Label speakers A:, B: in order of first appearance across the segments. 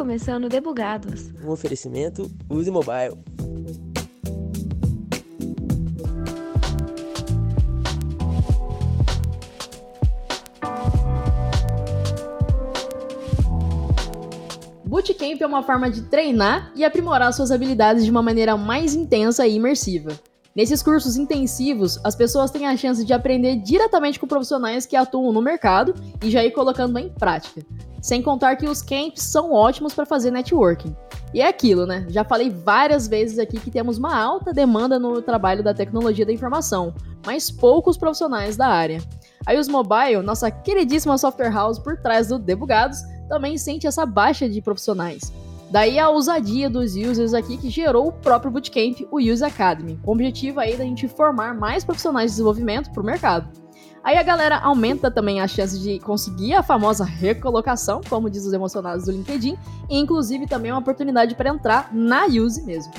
A: começando Debugados.
B: Um oferecimento Use Mobile.
C: Bootcamp é uma forma de treinar e aprimorar suas habilidades de uma maneira mais intensa e imersiva. Nesses cursos intensivos, as pessoas têm a chance de aprender diretamente com profissionais que atuam no mercado e já ir colocando em prática. Sem contar que os camps são ótimos para fazer networking. E é aquilo, né? Já falei várias vezes aqui que temos uma alta demanda no trabalho da tecnologia da informação, mas poucos profissionais da área. A Use Mobile, nossa queridíssima software house por trás do Debugados, também sente essa baixa de profissionais. Daí a ousadia dos users aqui que gerou o próprio bootcamp, o Use Academy, com o objetivo aí da gente formar mais profissionais de desenvolvimento para o mercado. Aí a galera aumenta também a chance de conseguir a famosa recolocação, como diz os emocionados do LinkedIn, e inclusive também uma oportunidade para entrar na Use mesmo.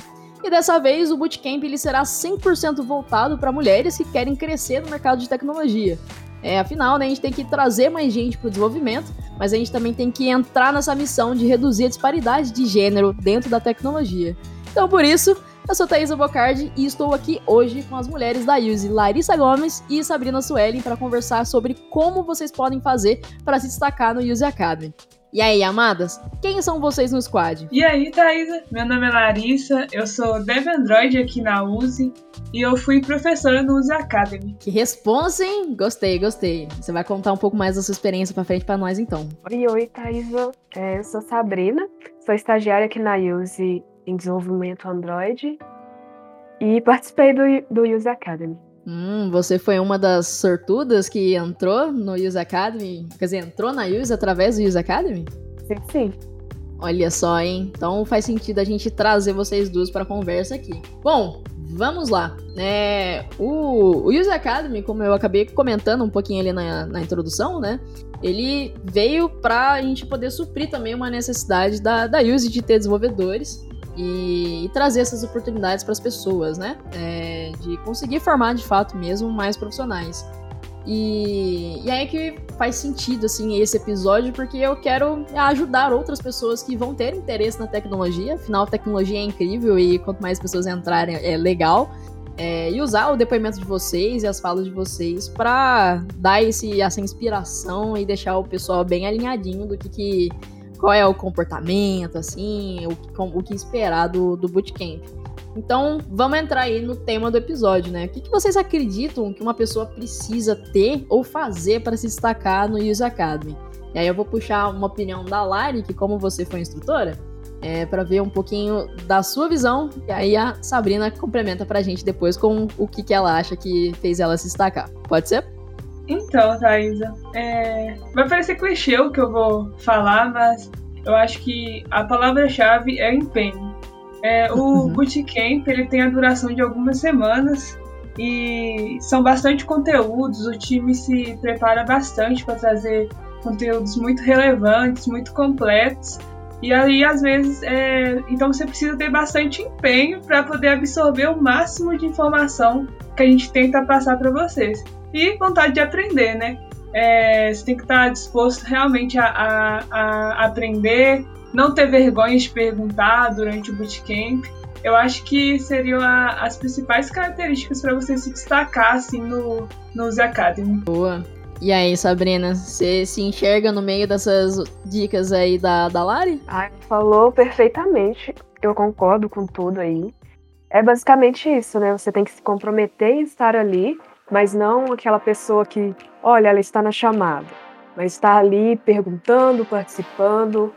C: E dessa vez o bootcamp ele será 100% voltado para mulheres que querem crescer no mercado de tecnologia. É, afinal, né, a gente tem que trazer mais gente para o desenvolvimento, mas a gente também tem que entrar nessa missão de reduzir a disparidade de gênero dentro da tecnologia. Então, por isso, eu sou Thaisa Bocardi e estou aqui hoje com as mulheres da Use, Larissa Gomes e Sabrina Suelen, para conversar sobre como vocês podem fazer para se destacar no Use Academy. E aí, amadas, quem são vocês no squad?
D: E aí, Thaisa? Meu nome é Larissa, eu sou Dev Android aqui na USE e eu fui professora no USE Academy.
C: Que responsa, hein? Gostei, gostei. Você vai contar um pouco mais da sua experiência pra frente pra nós, então.
E: Oi, oi, Thaisa. É, eu sou Sabrina, sou estagiária aqui na USE em desenvolvimento Android e participei do, do USE Academy.
C: Hum, você foi uma das sortudas que entrou no Use Academy? Quer dizer, entrou na Use através do Use Academy?
E: Sim, sim.
C: Olha só, hein? Então faz sentido a gente trazer vocês duas para conversa aqui. Bom, vamos lá. É, o, o Use Academy, como eu acabei comentando um pouquinho ali na, na introdução, né? Ele veio para a gente poder suprir também uma necessidade da, da Use de ter desenvolvedores e, e trazer essas oportunidades para as pessoas, né? É, de conseguir formar de fato mesmo mais profissionais. E, e aí que faz sentido assim esse episódio, porque eu quero ajudar outras pessoas que vão ter interesse na tecnologia. Afinal, a tecnologia é incrível e quanto mais pessoas entrarem é legal. É, e usar o depoimento de vocês e as falas de vocês para dar esse, essa inspiração e deixar o pessoal bem alinhadinho do que, que qual é o comportamento, assim, o, o que esperar do, do bootcamp. Então, vamos entrar aí no tema do episódio, né? O que, que vocês acreditam que uma pessoa precisa ter ou fazer para se destacar no Use Academy? E aí eu vou puxar uma opinião da Lari, que como você foi instrutora, é, para ver um pouquinho da sua visão, e aí a Sabrina complementa pra gente depois com o que, que ela acha que fez ela se destacar. Pode ser?
D: Então, Thaisa, é... vai parecer clichê o que eu vou falar, mas eu acho que a palavra-chave é empenho. É, o uhum. Bootcamp ele tem a duração de algumas semanas e são bastante conteúdos, o time se prepara bastante para trazer conteúdos muito relevantes, muito completos. E aí, às vezes, é... então você precisa ter bastante empenho para poder absorver o máximo de informação que a gente tenta passar para vocês e vontade de aprender, né? É, você tem que estar disposto realmente a, a, a, aprender, não ter vergonha de perguntar durante o bootcamp. Eu acho que seriam a, as principais características para você se destacar assim no, no Use Academy.
C: Boa. E aí, Sabrina, você se enxerga no meio dessas dicas aí da, da Lari?
E: Ah, falou perfeitamente. Eu concordo com tudo aí. É basicamente isso, né? Você tem que se comprometer em estar ali mas não aquela pessoa que, olha, ela está na chamada, mas está ali perguntando, participando,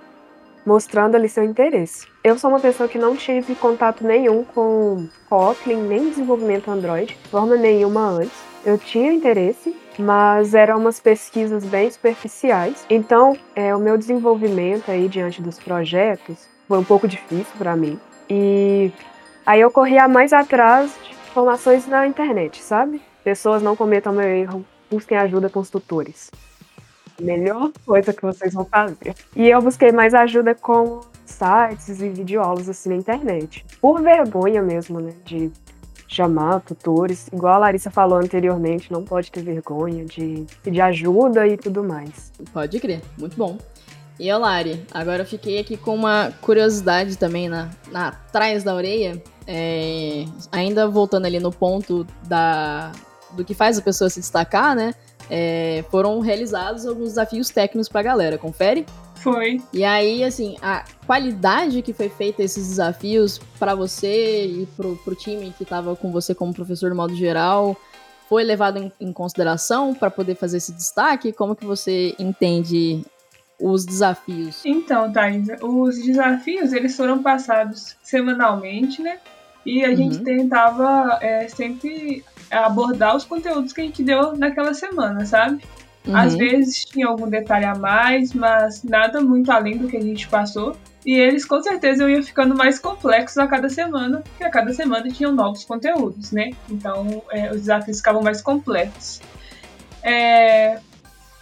E: mostrando ali seu interesse. Eu sou uma pessoa que não tive contato nenhum com Kotlin, nem desenvolvimento Android, de forma nenhuma antes. Eu tinha interesse, mas eram umas pesquisas bem superficiais. Então, é, o meu desenvolvimento aí diante dos projetos foi um pouco difícil para mim. E aí eu corria mais atrás de informações na internet, sabe? Pessoas não cometam meu erro, busquem ajuda com os tutores. Melhor coisa que vocês vão fazer. E eu busquei mais ajuda com sites e videoaulas assim na internet. Por vergonha mesmo, né? De chamar tutores. Igual a Larissa falou anteriormente, não pode ter vergonha de pedir ajuda e tudo mais.
C: Pode crer, muito bom. E Olari, agora eu fiquei aqui com uma curiosidade também na, na atrás da orelha. É, ainda voltando ali no ponto da, do que faz a pessoa se destacar, né? É, foram realizados alguns desafios técnicos pra galera, confere?
D: Foi.
C: E aí, assim, a qualidade que foi feita esses desafios para você e pro, pro time que tava com você como professor no modo geral, foi levado em, em consideração para poder fazer esse destaque? Como que você entende os desafios?
D: Então, Thais, os desafios eles foram passados semanalmente, né? E a uhum. gente tentava é, sempre abordar os conteúdos que a gente deu naquela semana, sabe? Uhum. Às vezes tinha algum detalhe a mais, mas nada muito além do que a gente passou. E eles com certeza iam ficando mais complexos a cada semana, porque a cada semana tinham novos conteúdos, né? Então é, os desafios ficavam mais completos. É,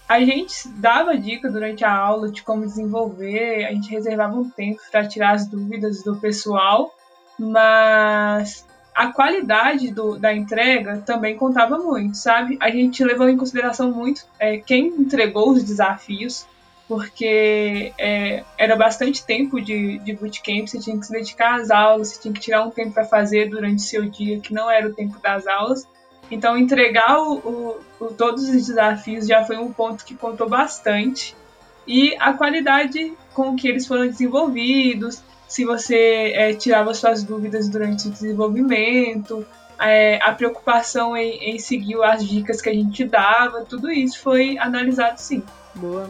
D: a gente dava dica durante a aula de como desenvolver, a gente reservava um tempo para tirar as dúvidas do pessoal, mas a qualidade do, da entrega também contava muito, sabe? A gente levou em consideração muito é, quem entregou os desafios, porque é, era bastante tempo de, de bootcamp, você tinha que se dedicar às aulas, você tinha que tirar um tempo para fazer durante o seu dia, que não era o tempo das aulas. Então, entregar o, o, o, todos os desafios já foi um ponto que contou bastante. E a qualidade com que eles foram desenvolvidos, se você é, tirava suas dúvidas durante o desenvolvimento, é, a preocupação em, em, seguir as dicas que a gente dava, tudo isso foi analisado sim.
C: Boa.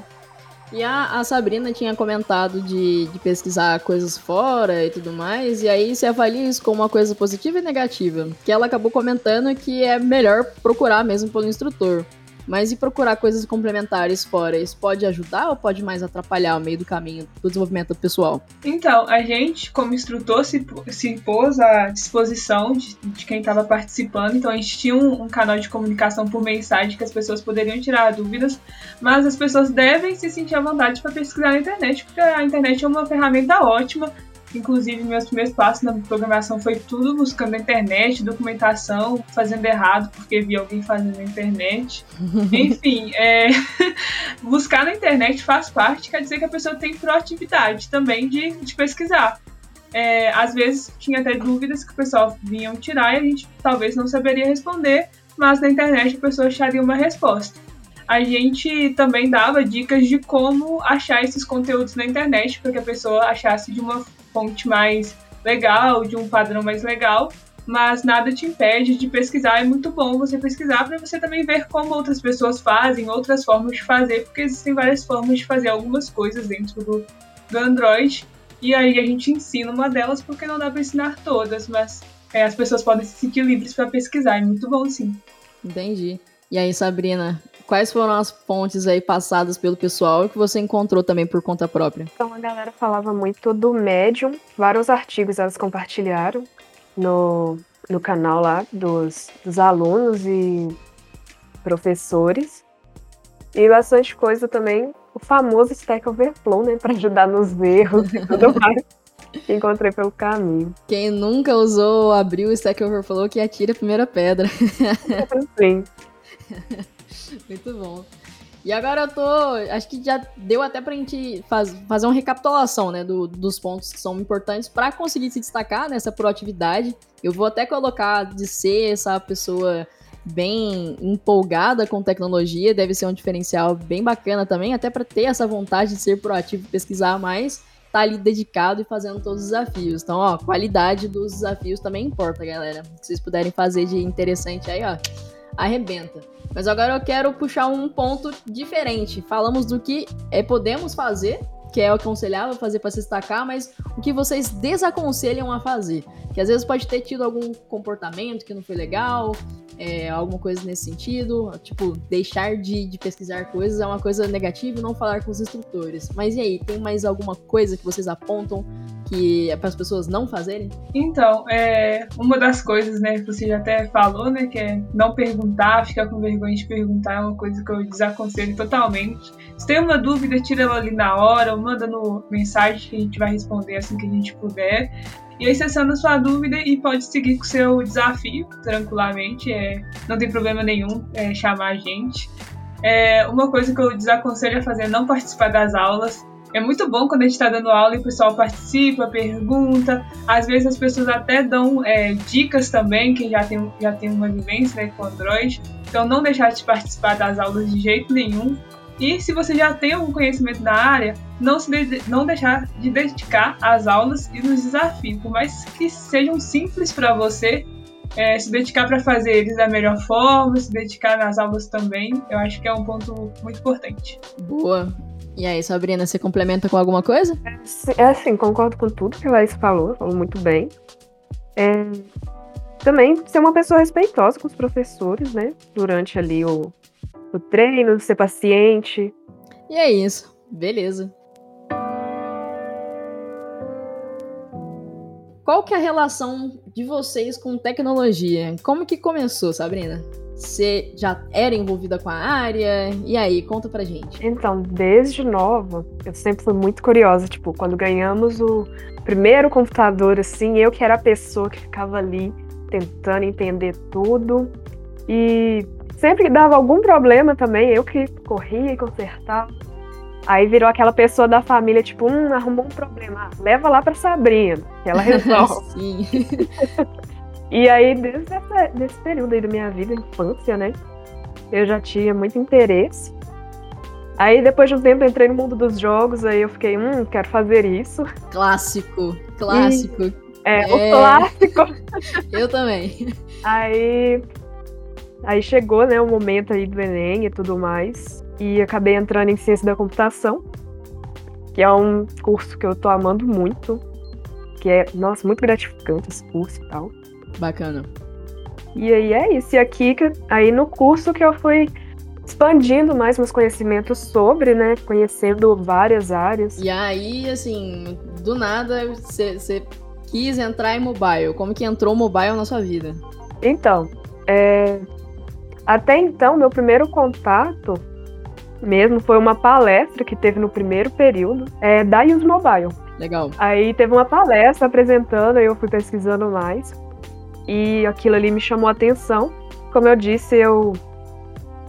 C: E a, a Sabrina tinha comentado de, de, pesquisar coisas fora e tudo mais, e aí você avalia isso como uma coisa positiva e negativa. Que ela acabou comentando que é melhor procurar mesmo pelo instrutor. Mas e procurar coisas complementares fora? Isso pode ajudar ou pode mais atrapalhar o meio do caminho do desenvolvimento pessoal?
D: Então, a gente, como instrutor, se, se pôs à disposição de, de quem estava participando. Então, a gente tinha um, um, canal de comunicação por mensagem que as pessoas poderiam tirar dúvidas, mas as pessoas devem se sentir à vontade para pesquisar na internet, porque a internet é uma ferramenta ótima Inclusive, meus primeiros passos na programação foi tudo buscando na internet, documentação, fazendo errado porque vi alguém fazendo na internet. Enfim, é, buscar na internet faz parte, quer dizer que a pessoa tem proatividade também de, de pesquisar. É, às vezes tinha até dúvidas que o pessoal vinham tirar e a gente talvez não saberia responder, mas na internet a pessoa acharia uma resposta a gente também dava dicas de como achar esses conteúdos na internet para que a pessoa achasse de uma fonte mais legal, de um padrão mais legal, mas nada te impede de pesquisar. É muito bom você pesquisar para você também ver como outras pessoas fazem, outras formas de fazer, porque existem várias formas de fazer algumas coisas dentro do, do Android. E aí a gente ensina uma delas porque não dá para ensinar todas, mas é, as pessoas podem se sentir livres para pesquisar. É muito bom, sim.
C: Entendi. E aí, Sabrina, quais foram as fontes aí passadas pelo pessoal que você encontrou também por conta própria?
E: Então, a galera falava muito do Medium, vários artigos elas compartilharam no, no canal lá dos, dos alunos e professores. E bastante coisa também, o famoso Stack Overflow, né, para ajudar nos erros e tudo mais. que encontrei pelo caminho.
C: Quem nunca usou, abriu o Stack Overflow que atira a primeira pedra.
E: Sim.
C: Muito bom. E agora eu tô. Acho que já deu até pra gente faz, fazer uma recapitulação, né? Do, dos pontos que são importantes para conseguir se destacar nessa proatividade. Eu vou até colocar de ser essa pessoa bem empolgada com tecnologia, deve ser um diferencial bem bacana também, até para ter essa vontade de ser proativo e pesquisar mais, tá ali dedicado e fazendo todos os desafios. Então, ó, qualidade dos desafios também importa, galera. Se vocês puderem fazer de interessante aí, ó arrebenta. Mas agora eu quero puxar um ponto diferente. Falamos do que é, podemos fazer, que é o aconselhável fazer para se destacar, mas o que vocês desaconselham a fazer. Que às vezes pode ter tido algum comportamento que não foi legal, é, alguma coisa nesse sentido. Tipo, deixar de, de pesquisar coisas é uma coisa negativa e não falar com os instrutores. Mas e aí, tem mais alguma coisa que vocês apontam que é para as pessoas não fazerem?
D: Então, é, uma das coisas, né, que você já até falou, né, que é não perguntar, ficar com vergonha de perguntar, é uma coisa que eu desaconselho totalmente. Se tem uma dúvida, tira ela ali na hora, ou manda no mensagem que a gente vai responder assim que a gente puder. E aí você sanda sua dúvida e pode seguir com o seu desafio tranquilamente. É, não tem problema nenhum é, chamar a gente. É, uma coisa que eu desaconselho a fazer é não participar das aulas é muito bom quando a gente está dando aula e o pessoal participa, pergunta. Às vezes as pessoas até dão é, dicas também, que já tem, já tem uma vivência né, com Android. Então não deixar de participar das aulas de jeito nenhum. E se você já tem algum conhecimento da área, não, se de, não deixar de dedicar às aulas e nos desafios. Por mais que sejam simples para você, é, se dedicar para fazer eles da melhor forma, se dedicar nas aulas também, eu acho que é um ponto muito importante.
C: Boa. E aí, Sabrina, você complementa com alguma coisa?
E: É assim, concordo com tudo que a Laís falou, falou muito bem. É, também ser uma pessoa respeitosa com os professores, né? Durante ali o, o treino, ser paciente.
C: E é isso. Beleza. Qual que é a relação de vocês com tecnologia? Como que começou, Sabrina? Você já era envolvida com a área? E aí, conta pra gente.
E: Então, desde nova, eu sempre fui muito curiosa. Tipo, quando ganhamos o primeiro computador, assim, eu que era a pessoa que ficava ali tentando entender tudo. E sempre que dava algum problema também, eu que corria e consertava. Aí virou aquela pessoa da família, tipo, hum, arrumou um problema, leva lá pra Sabrina, que ela resolve.
C: Sim.
E: E aí, desde essa, desse período aí da minha vida, infância, né? Eu já tinha muito interesse. Aí, depois de um tempo, entrei no mundo dos jogos, aí eu fiquei, hum, quero fazer isso.
C: Clássico, clássico.
E: E, é, é, o clássico.
C: eu também.
E: Aí, aí chegou, né, o momento aí do Enem e tudo mais. E acabei entrando em Ciência da Computação, que é um curso que eu tô amando muito. Que é, nossa, muito gratificante esse curso e tal.
C: Bacana.
E: E aí é isso. E aqui, aí no curso que eu fui expandindo mais meus conhecimentos sobre, né? Conhecendo várias áreas.
C: E aí, assim, do nada você quis entrar em mobile. Como que entrou o mobile na sua vida?
E: Então, é... até então, meu primeiro contato mesmo foi uma palestra que teve no primeiro período é, da Use Mobile.
C: Legal.
E: Aí teve uma palestra apresentando, aí eu fui pesquisando mais e aquilo ali me chamou a atenção. Como eu disse, eu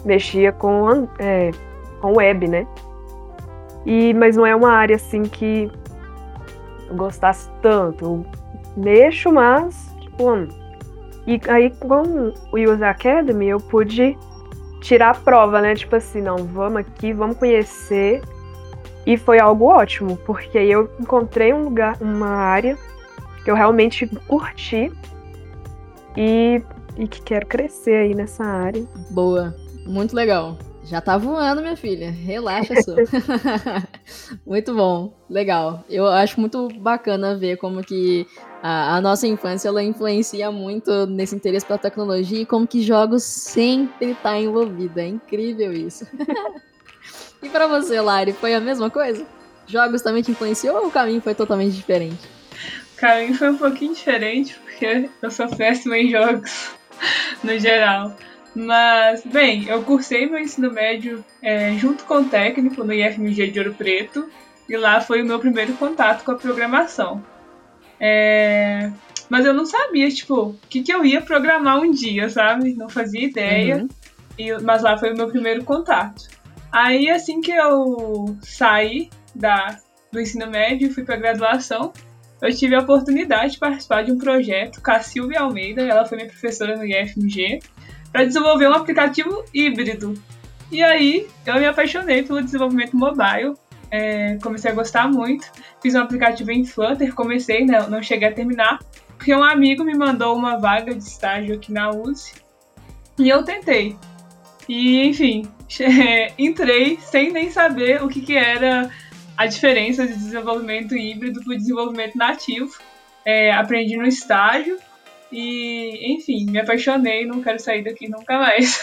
E: mexia com, é, com web, né? E, mas não é uma área assim que eu gostasse tanto. Eu mexo, mas, tipo, hum. e aí com o User Academy eu pude tirar a prova, né? Tipo assim, não, vamos aqui, vamos conhecer. E foi algo ótimo, porque aí eu encontrei um lugar, uma área que eu realmente curti e, e que quero crescer aí nessa área.
C: Boa, muito legal. Já tá voando, minha filha. Relaxa só. muito bom, legal. Eu acho muito bacana ver como que a, a, nossa infância ela influencia muito nesse interesse pela tecnologia e como que jogos sempre tá envolvido. É incrível isso. e para você, Lari, foi a mesma coisa? Jogos também te influenciou ou o caminho foi totalmente diferente?
D: O caminho foi um pouquinho diferente, porque eu sou péssima em jogos, no geral. Mas, bem, eu cursei meu ensino médio é, junto com o técnico no IFMG de Ouro Preto, e lá foi o meu primeiro contato com a programação. É, mas eu não sabia, tipo, o que, que eu ia programar um dia, sabe? Não fazia ideia. Uhum. E, mas lá foi o meu primeiro contato. Aí, assim que eu saí da, do ensino médio e fui para graduação, eu tive a oportunidade de participar de um projeto com a Silvia Almeida, ela foi minha professora no IFMG, para desenvolver um aplicativo híbrido. E aí eu me apaixonei pelo desenvolvimento mobile, é, comecei a gostar muito, fiz um aplicativo em Flutter, comecei, né, não cheguei a terminar, porque um amigo me mandou uma vaga de estágio aqui na USE e eu tentei. E enfim, entrei sem nem saber o que, que era a diferença de desenvolvimento híbrido para o desenvolvimento nativo. É, aprendi no estágio e, enfim, me apaixonei não quero sair daqui nunca mais.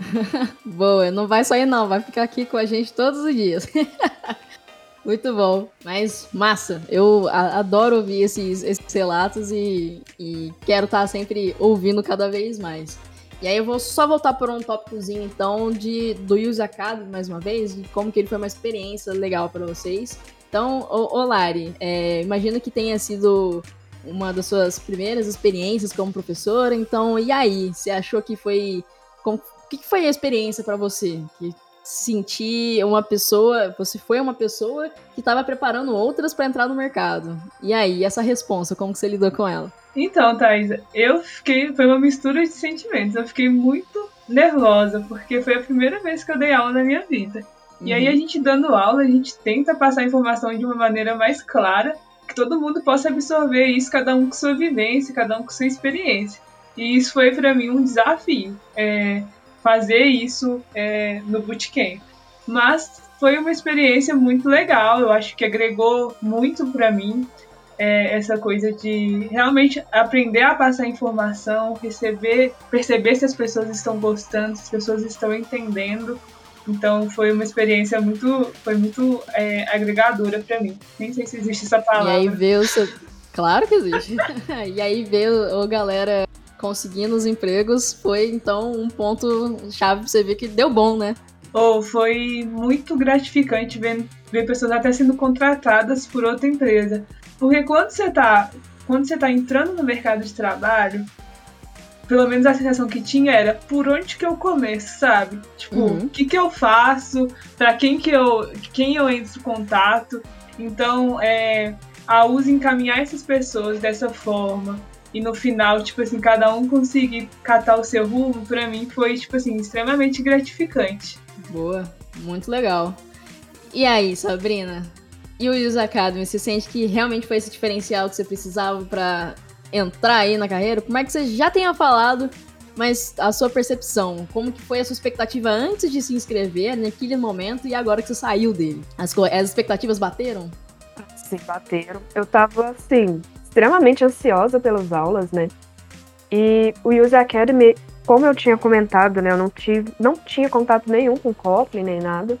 C: Boa, não vai sair não, vai ficar aqui com a gente todos os dias. Muito bom, mas massa. Eu adoro ouvir esses, esses relatos e, e quero estar sempre ouvindo cada vez mais. E aí eu vou só voltar por um tópicozinho, então, de, do Use Academy, mais uma vez, de como que ele foi uma experiência legal para vocês. Então, ô, ô Lari, é, imagino que tenha sido uma das suas primeiras experiências como professora, então, e aí? Você achou que foi... o que, que foi a experiência para você? Que sentir uma pessoa, você foi uma pessoa que estava preparando outras para entrar no mercado. E aí, essa resposta, como que você lidou com ela?
D: Então, Thaisa, eu fiquei, foi uma mistura de sentimentos. Eu fiquei muito nervosa, porque foi a primeira vez que eu dei aula na minha vida. Uhum. E aí, a gente dando aula, a gente tenta passar a informação de uma maneira mais clara, que todo mundo possa absorver isso, cada um com sua vivência, cada um com sua experiência. E isso foi para mim um desafio. É, fazer isso é, no bootcamp. Mas foi uma experiência muito legal, eu acho que agregou muito para mim é, essa coisa de realmente aprender a passar informação, receber, perceber se as pessoas estão gostando, se as pessoas estão entendendo. Então foi uma experiência muito, foi muito é, agregadora para mim. Nem sei se existe essa palavra.
C: E aí ver o seu... Claro que existe. e aí ver o, o galera conseguindo os empregos foi então um ponto chave pra você ver que deu bom, né?
D: Oh, foi muito gratificante ver, ver pessoas até sendo contratadas por outra empresa. Porque quando você tá, quando você tá entrando no mercado de trabalho, pelo menos a sensação que tinha era por onde que eu começo, sabe? Tipo, o uhum. que que eu faço, para quem que eu, quem eu entro em contato. Então, é, a USA encaminhar essas pessoas dessa forma, e no final, tipo assim, cada um conseguir catar o seu rumo, para mim foi, tipo assim, extremamente gratificante.
C: Boa, muito legal. E aí, Sabrina? E o Use Academy, você sente que realmente foi esse diferencial que você precisava para entrar aí na carreira? Como é que você já tenha falado, mas a sua percepção, como que foi a sua expectativa antes de se inscrever naquele momento e agora que você saiu dele? As, as expectativas bateram?
E: Sim, bateram. Eu tava assim, extremamente ansiosa pelas aulas, né? E o Use Academy, como eu tinha comentado, né, eu não tive, não tinha contato nenhum com Kotlin nem nada,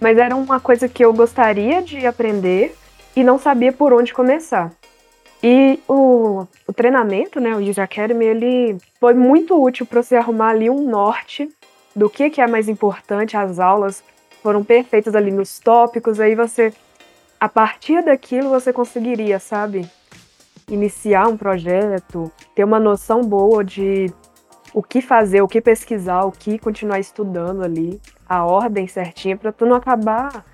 E: mas era uma coisa que eu gostaria de aprender e não sabia por onde começar. E o, o treinamento, né, o Use Academy, ele foi muito útil para você arrumar ali um norte do que, que é mais importante. As aulas foram perfeitas ali nos tópicos, aí você, a partir daquilo, você conseguiria, sabe, iniciar um projeto, ter uma noção boa de o que fazer, o que pesquisar, o que continuar estudando ali, a ordem certinha para tu não acabar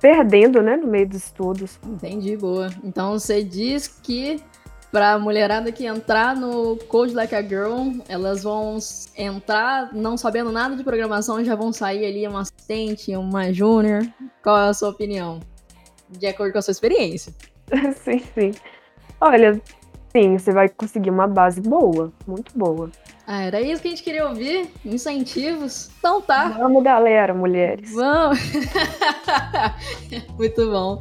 E: perdendo, né, no meio dos estudos.
C: Entendi, boa. Então você diz que para mulherada que entrar no Code Like a Girl, elas vão entrar não sabendo nada de programação e já vão sair ali uma assistente, uma júnior. Qual é a sua opinião? De acordo com a sua experiência.
E: sim, sim. Olha, sim, você vai conseguir uma base boa, muito boa.
C: Ah, era isso que a gente queria ouvir? Incentivos? Então tá.
E: Vamos, galera, mulheres.
C: Vamos! muito bom.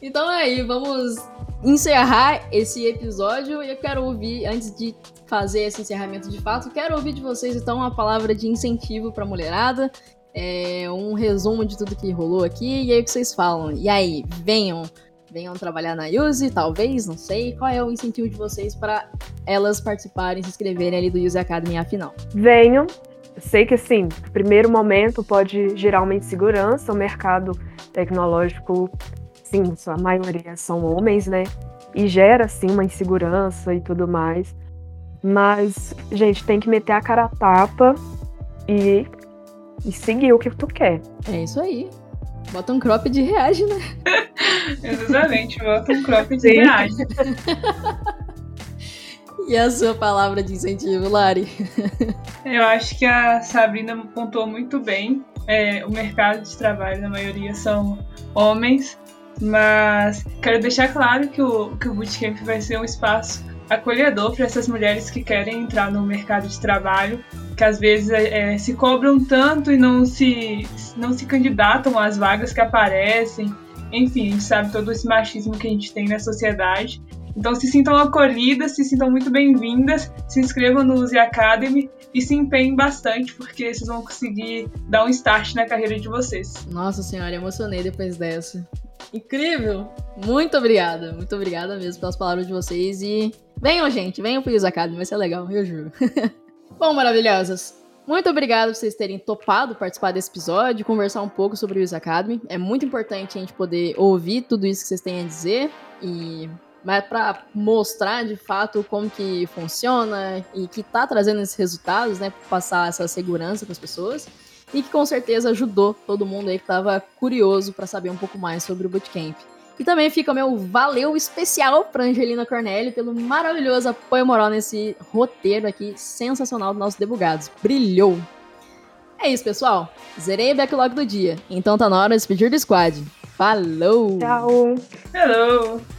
C: Então é aí, vamos encerrar esse episódio e eu quero ouvir, antes de fazer esse encerramento de fato, quero ouvir de vocês então uma palavra de incentivo pra mulherada, é, um resumo de tudo que rolou aqui e aí o que vocês falam. E aí, venham! Venham trabalhar na Use, talvez, não sei. Qual é o incentivo de vocês para elas participarem, se inscreverem ali do Use Academy afinal?
E: Venham. Sei que assim, no primeiro momento pode gerar uma insegurança, o mercado tecnológico, sim, a maioria são homens, né? E gera sim uma insegurança e tudo mais. Mas, gente, tem que meter a cara a tapa e, e seguir o que tu quer.
C: É isso aí. Bota um crop de reage, né?
D: Exatamente, bota um crop de reage.
C: E a sua palavra de incentivo, Lari?
D: Eu acho que a Sabrina pontuou muito bem. É, o mercado de trabalho, na maioria, são homens, mas quero deixar claro que o, que o Bootcamp vai ser um espaço acolhedor para essas mulheres que querem entrar no mercado de trabalho, que às vezes é, é, se cobram tanto e não se, não se candidatam às vagas que aparecem. Enfim, a gente sabe todo esse machismo que a gente tem na sociedade. Então se sintam acolhidas, se sintam muito bem-vindas, se inscrevam no Use Academy e se empenhem bastante, porque vocês vão conseguir dar um start na carreira de vocês.
C: Nossa senhora, emocionei depois dessa. Incrível! Muito obrigada, muito obrigada mesmo pelas palavras de vocês e venham, gente, venham pro Use Academy, vai ser legal, eu juro. Bom, maravilhosas, muito obrigada por vocês terem topado participar desse episódio, conversar um pouco sobre o Use Academy. É muito importante a gente poder ouvir tudo isso que vocês têm a dizer e mas para mostrar de fato como que funciona e que tá trazendo esses resultados, né, passar essa segurança para as pessoas. e que com certeza ajudou todo mundo aí que estava curioso para saber um pouco mais sobre o Bootcamp. E também fica o meu valeu especial para Angelina Cornelli pelo maravilhoso apoio moral nesse roteiro aqui sensacional do nosso Debugados. Brilhou! É isso, pessoal. Zerei o backlog do dia. Então tá na hora de despedir do squad. Falou!
E: Tchau!
D: Hello!